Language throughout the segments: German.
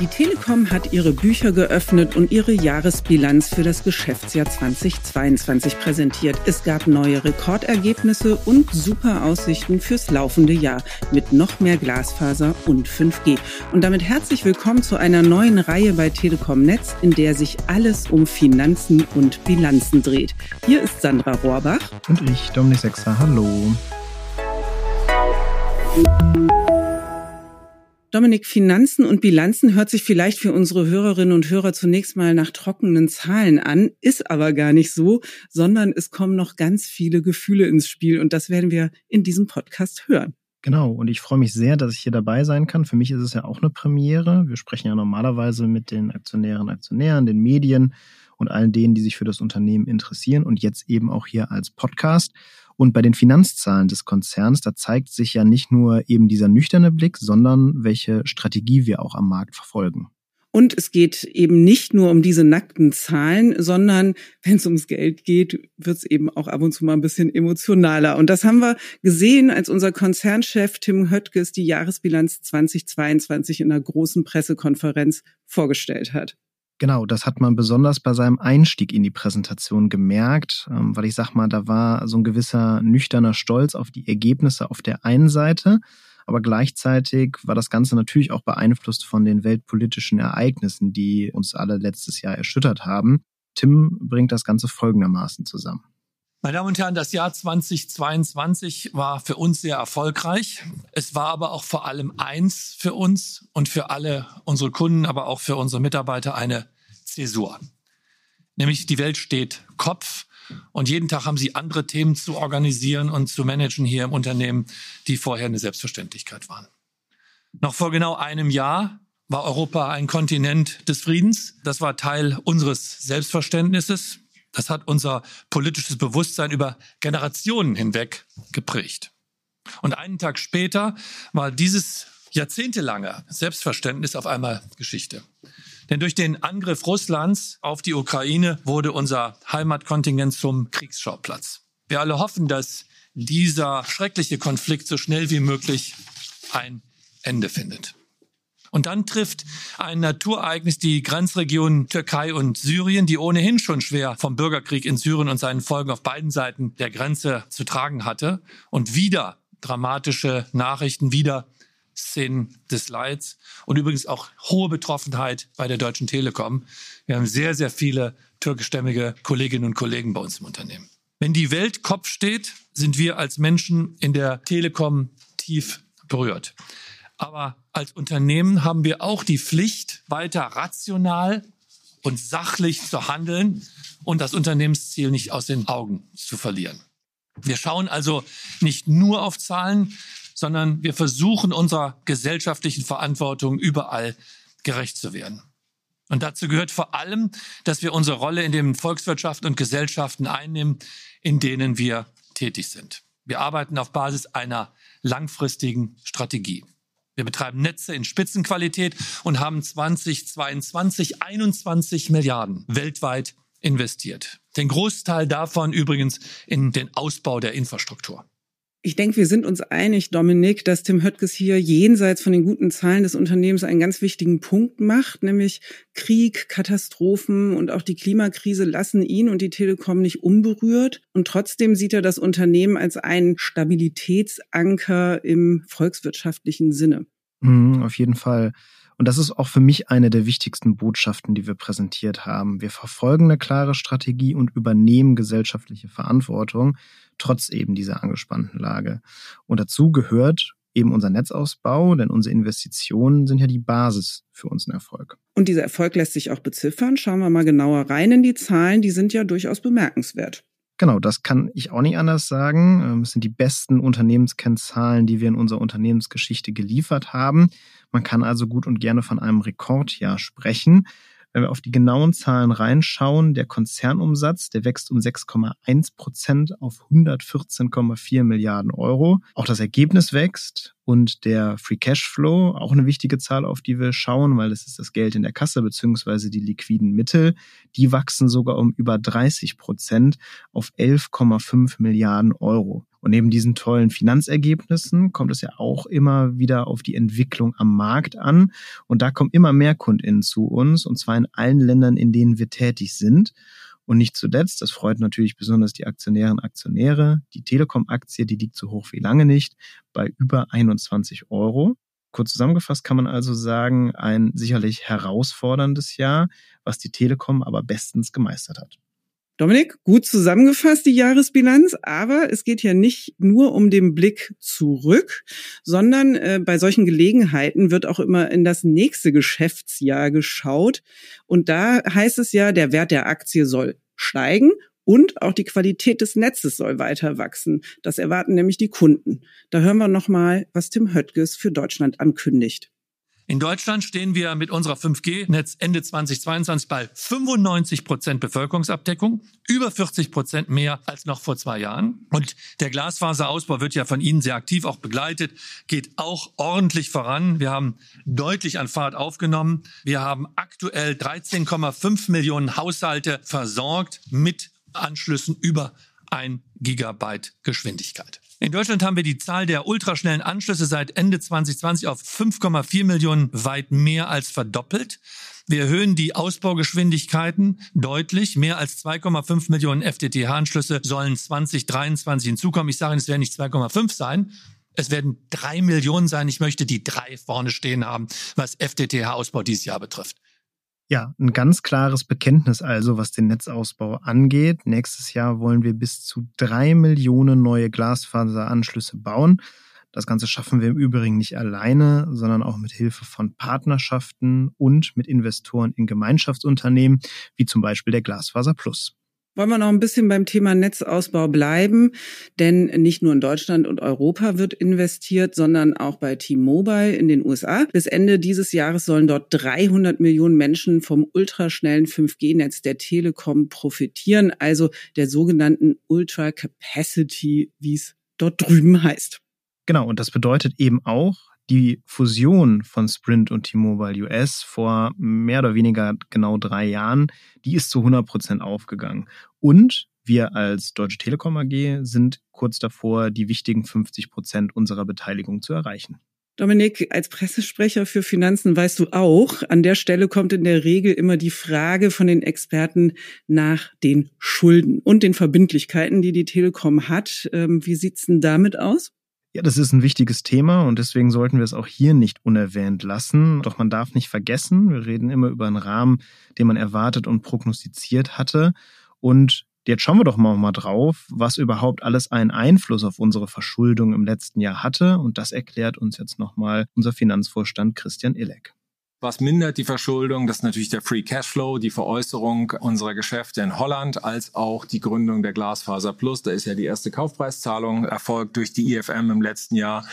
Die Telekom hat ihre Bücher geöffnet und ihre Jahresbilanz für das Geschäftsjahr 2022 präsentiert. Es gab neue Rekordergebnisse und super Aussichten fürs laufende Jahr mit noch mehr Glasfaser und 5G. Und damit herzlich willkommen zu einer neuen Reihe bei Telekom Netz, in der sich alles um Finanzen und Bilanzen dreht. Hier ist Sandra Rohrbach. Und ich, Dominik Sechser. Hallo. Dominik, Finanzen und Bilanzen hört sich vielleicht für unsere Hörerinnen und Hörer zunächst mal nach trockenen Zahlen an, ist aber gar nicht so, sondern es kommen noch ganz viele Gefühle ins Spiel und das werden wir in diesem Podcast hören. Genau, und ich freue mich sehr, dass ich hier dabei sein kann. Für mich ist es ja auch eine Premiere. Wir sprechen ja normalerweise mit den Aktionären, Aktionären, den Medien und allen denen, die sich für das Unternehmen interessieren und jetzt eben auch hier als Podcast. Und bei den Finanzzahlen des Konzerns, da zeigt sich ja nicht nur eben dieser nüchterne Blick, sondern welche Strategie wir auch am Markt verfolgen. Und es geht eben nicht nur um diese nackten Zahlen, sondern wenn es ums Geld geht, wird es eben auch ab und zu mal ein bisschen emotionaler. Und das haben wir gesehen, als unser Konzernchef Tim Höttges die Jahresbilanz 2022 in einer großen Pressekonferenz vorgestellt hat. Genau, das hat man besonders bei seinem Einstieg in die Präsentation gemerkt, ähm, weil ich sag mal, da war so ein gewisser nüchterner Stolz auf die Ergebnisse auf der einen Seite, aber gleichzeitig war das Ganze natürlich auch beeinflusst von den weltpolitischen Ereignissen, die uns alle letztes Jahr erschüttert haben. Tim bringt das Ganze folgendermaßen zusammen. Meine Damen und Herren, das Jahr 2022 war für uns sehr erfolgreich. Es war aber auch vor allem eins für uns und für alle unsere Kunden, aber auch für unsere Mitarbeiter eine Zäsur. Nämlich die Welt steht Kopf und jeden Tag haben sie andere Themen zu organisieren und zu managen hier im Unternehmen, die vorher eine Selbstverständlichkeit waren. Noch vor genau einem Jahr war Europa ein Kontinent des Friedens. Das war Teil unseres Selbstverständnisses. Das hat unser politisches Bewusstsein über Generationen hinweg geprägt. Und einen Tag später war dieses jahrzehntelange Selbstverständnis auf einmal Geschichte. Denn durch den Angriff Russlands auf die Ukraine wurde unser Heimatkontingent zum Kriegsschauplatz. Wir alle hoffen, dass dieser schreckliche Konflikt so schnell wie möglich ein Ende findet. Und dann trifft ein Naturereignis die Grenzregionen Türkei und Syrien, die ohnehin schon schwer vom Bürgerkrieg in Syrien und seinen Folgen auf beiden Seiten der Grenze zu tragen hatte. Und wieder dramatische Nachrichten, wieder Szenen des Leids und übrigens auch hohe Betroffenheit bei der Deutschen Telekom. Wir haben sehr, sehr viele türkischstämmige Kolleginnen und Kollegen bei uns im Unternehmen. Wenn die Welt Kopf steht, sind wir als Menschen in der Telekom tief berührt. Aber als Unternehmen haben wir auch die Pflicht, weiter rational und sachlich zu handeln und das Unternehmensziel nicht aus den Augen zu verlieren. Wir schauen also nicht nur auf Zahlen, sondern wir versuchen unserer gesellschaftlichen Verantwortung überall gerecht zu werden. Und dazu gehört vor allem, dass wir unsere Rolle in den Volkswirtschaften und Gesellschaften einnehmen, in denen wir tätig sind. Wir arbeiten auf Basis einer langfristigen Strategie. Wir betreiben Netze in Spitzenqualität und haben 2022 21 Milliarden weltweit investiert. Den Großteil davon übrigens in den Ausbau der Infrastruktur. Ich denke, wir sind uns einig, Dominik, dass Tim Höttges hier jenseits von den guten Zahlen des Unternehmens einen ganz wichtigen Punkt macht, nämlich Krieg, Katastrophen und auch die Klimakrise lassen ihn und die Telekom nicht unberührt. Und trotzdem sieht er das Unternehmen als einen Stabilitätsanker im volkswirtschaftlichen Sinne. Mhm, auf jeden Fall. Und das ist auch für mich eine der wichtigsten Botschaften, die wir präsentiert haben. Wir verfolgen eine klare Strategie und übernehmen gesellschaftliche Verantwortung, trotz eben dieser angespannten Lage. Und dazu gehört eben unser Netzausbau, denn unsere Investitionen sind ja die Basis für unseren Erfolg. Und dieser Erfolg lässt sich auch beziffern. Schauen wir mal genauer rein in die Zahlen. Die sind ja durchaus bemerkenswert. Genau, das kann ich auch nicht anders sagen. Ähm, es sind die besten Unternehmenskennzahlen, die wir in unserer Unternehmensgeschichte geliefert haben. Man kann also gut und gerne von einem Rekordjahr sprechen. Wenn wir auf die genauen Zahlen reinschauen, der Konzernumsatz, der wächst um 6,1 Prozent auf 114,4 Milliarden Euro. Auch das Ergebnis wächst Und der Free Cash Flow, auch eine wichtige Zahl, auf die wir schauen, weil das ist das Geld in der Kasse beziehungsweise die liquiden Mittel, die wachsen sogar um über 30 Prozent auf 11,5 Milliarden Euro. Und neben diesen tollen Finanzergebnissen kommt es ja auch immer wieder auf die Entwicklung am Markt an. Und da kommen immer mehr KundInnen zu uns, und zwar in allen Ländern, in denen wir tätig sind. Und nicht zuletzt, das freut natürlich besonders die Aktionärinnen und Aktionäre, die Telekom-Aktie, die liegt so hoch wie lange nicht, bei über 21 Euro. Kurz zusammengefasst kann man also sagen, ein sicherlich herausforderndes Jahr, was die Telekom aber bestens gemeistert hat. Dominik, gut zusammengefasst die Jahresbilanz, aber es geht ja nicht nur um den Blick zurück, sondern äh, bei solchen Gelegenheiten wird auch immer in das nächste Geschäftsjahr geschaut. Und da heißt es ja, der Wert der Aktie soll steigen und auch die Qualität des Netzes soll weiter wachsen. Das erwarten nämlich die Kunden. Da hören wir nochmal, was Tim Höttges für Deutschland ankündigt. In Deutschland stehen wir mit unserer 5G-Netz Ende 2022 bei 95 Prozent Bevölkerungsabdeckung, über 40 Prozent mehr als noch vor zwei Jahren. Und der Glasfaserausbau wird ja von Ihnen sehr aktiv auch begleitet, geht auch ordentlich voran. Wir haben deutlich an Fahrt aufgenommen. Wir haben aktuell 13,5 Millionen Haushalte versorgt mit Anschlüssen über ein Gigabyte Geschwindigkeit. In Deutschland haben wir die Zahl der ultraschnellen Anschlüsse seit Ende 2020 auf 5,4 Millionen weit mehr als verdoppelt. Wir erhöhen die Ausbaugeschwindigkeiten deutlich. Mehr als 2,5 Millionen FTTH-Anschlüsse sollen 2023 hinzukommen. Ich sage Ihnen, es werden nicht 2,5 sein. Es werden drei Millionen sein. Ich möchte die drei vorne stehen haben, was FTTH-Ausbau dieses Jahr betrifft. Ja, ein ganz klares Bekenntnis also, was den Netzausbau angeht. Nächstes Jahr wollen wir bis zu drei Millionen neue Glasfaseranschlüsse bauen. Das Ganze schaffen wir im Übrigen nicht alleine, sondern auch mit Hilfe von Partnerschaften und mit Investoren in Gemeinschaftsunternehmen, wie zum Beispiel der Glasfaser Plus wollen wir noch ein bisschen beim Thema Netzausbau bleiben, denn nicht nur in Deutschland und Europa wird investiert, sondern auch bei T-Mobile in den USA. Bis Ende dieses Jahres sollen dort 300 Millionen Menschen vom ultraschnellen 5G-Netz der Telekom profitieren, also der sogenannten Ultra Capacity, wie es dort drüben heißt. Genau, und das bedeutet eben auch, die Fusion von Sprint und T-Mobile US vor mehr oder weniger genau drei Jahren, die ist zu 100 Prozent aufgegangen. Und wir als Deutsche Telekom AG sind kurz davor, die wichtigen 50 Prozent unserer Beteiligung zu erreichen. Dominik, als Pressesprecher für Finanzen weißt du auch, an der Stelle kommt in der Regel immer die Frage von den Experten nach den Schulden und den Verbindlichkeiten, die die Telekom hat. Ähm, wie sieht's denn damit aus? Ja, das ist ein wichtiges Thema und deswegen sollten wir es auch hier nicht unerwähnt lassen. Doch man darf nicht vergessen, wir reden immer über einen Rahmen, den man erwartet und prognostiziert hatte. Und jetzt schauen wir doch mal, mal drauf, was überhaupt alles einen Einfluss auf unsere Verschuldung im letzten Jahr hatte. Und das erklärt uns jetzt nochmal unser Finanzvorstand Christian Illek. Was mindert die Verschuldung? Das ist natürlich der Free Cashflow, die Veräußerung unserer Geschäfte in Holland, als auch die Gründung der Glasfaser Plus. Da ist ja die erste Kaufpreiszahlung erfolgt durch die IFM im letzten Jahr.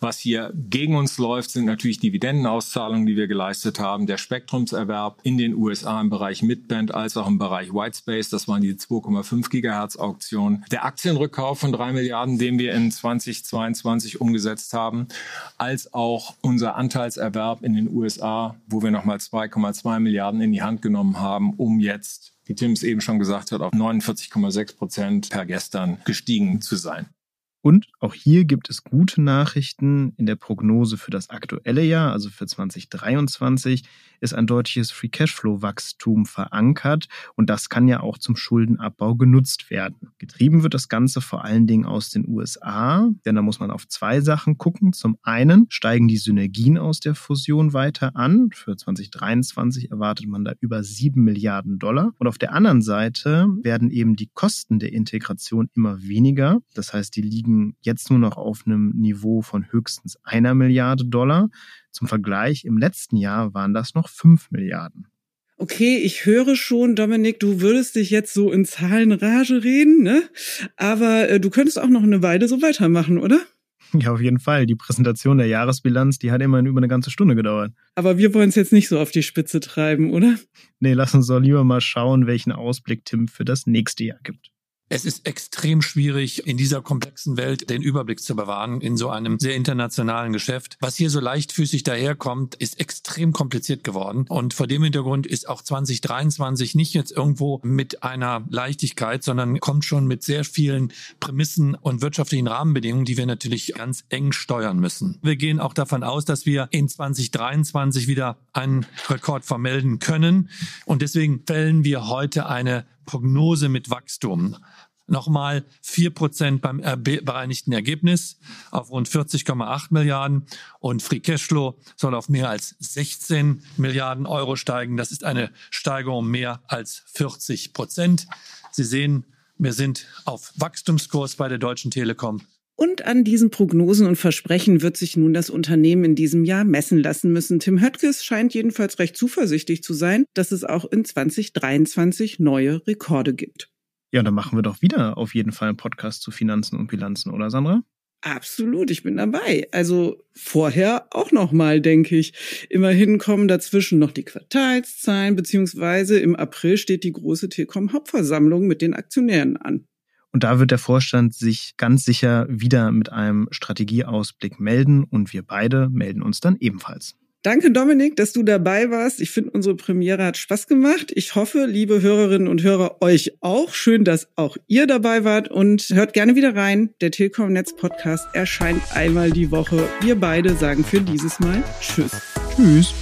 Was hier gegen uns läuft, sind natürlich Dividendenauszahlungen, die wir geleistet haben. Der Spektrumserwerb in den USA im Bereich Midband als auch im Bereich Whitespace. Das waren die 2,5 Gigahertz Auktionen. Der Aktienrückkauf von drei Milliarden, den wir in 2022 umgesetzt haben, als auch unser Anteilserwerb in den USA wo wir nochmal 2,2 Milliarden in die Hand genommen haben, um jetzt, wie Tim es eben schon gesagt hat, auf 49,6 Prozent per gestern gestiegen zu sein. Und auch hier gibt es gute Nachrichten. In der Prognose für das aktuelle Jahr, also für 2023, ist ein deutliches Free Cashflow-Wachstum verankert und das kann ja auch zum Schuldenabbau genutzt werden. Getrieben wird das Ganze vor allen Dingen aus den USA, denn da muss man auf zwei Sachen gucken. Zum einen steigen die Synergien aus der Fusion weiter an. Für 2023 erwartet man da über sieben Milliarden Dollar. Und auf der anderen Seite werden eben die Kosten der Integration immer weniger. Das heißt, die liegen jetzt nur noch auf einem Niveau von höchstens einer Milliarde Dollar. Zum Vergleich, im letzten Jahr waren das noch 5 Milliarden. Okay, ich höre schon, Dominik, du würdest dich jetzt so in Zahlenrage reden, ne? Aber äh, du könntest auch noch eine Weile so weitermachen, oder? Ja, auf jeden Fall. Die Präsentation der Jahresbilanz, die hat immerhin über eine ganze Stunde gedauert. Aber wir wollen es jetzt nicht so auf die Spitze treiben, oder? Nee, lass uns doch lieber mal schauen, welchen Ausblick Tim für das nächste Jahr gibt. Es ist extrem schwierig, in dieser komplexen Welt den Überblick zu bewahren, in so einem sehr internationalen Geschäft. Was hier so leichtfüßig daherkommt, ist extrem kompliziert geworden. Und vor dem Hintergrund ist auch 2023 nicht jetzt irgendwo mit einer Leichtigkeit, sondern kommt schon mit sehr vielen Prämissen und wirtschaftlichen Rahmenbedingungen, die wir natürlich ganz eng steuern müssen. Wir gehen auch davon aus, dass wir in 2023 wieder einen Rekord vermelden können. Und deswegen fällen wir heute eine Prognose mit Wachstum. Nochmal vier Prozent beim bereinigten Ergebnis auf rund 40,8 Milliarden und Free Cashflow soll auf mehr als 16 Milliarden Euro steigen. Das ist eine Steigerung um mehr als 40 Prozent. Sie sehen, wir sind auf Wachstumskurs bei der Deutschen Telekom. Und an diesen Prognosen und Versprechen wird sich nun das Unternehmen in diesem Jahr messen lassen müssen. Tim Höttges scheint jedenfalls recht zuversichtlich zu sein, dass es auch in 2023 neue Rekorde gibt. Ja, dann machen wir doch wieder auf jeden Fall einen Podcast zu Finanzen und Bilanzen, oder Sandra? Absolut, ich bin dabei. Also vorher auch noch mal, denke ich. Immerhin kommen dazwischen noch die Quartalszahlen, beziehungsweise im April steht die große Telekom-Hauptversammlung mit den Aktionären an. Und da wird der Vorstand sich ganz sicher wieder mit einem Strategieausblick melden und wir beide melden uns dann ebenfalls. Danke, Dominik, dass du dabei warst. Ich finde, unsere Premiere hat Spaß gemacht. Ich hoffe, liebe Hörerinnen und Hörer, euch auch. Schön, dass auch ihr dabei wart und hört gerne wieder rein. Der Telekom Netz Podcast erscheint einmal die Woche. Wir beide sagen für dieses Mal Tschüss. Tschüss.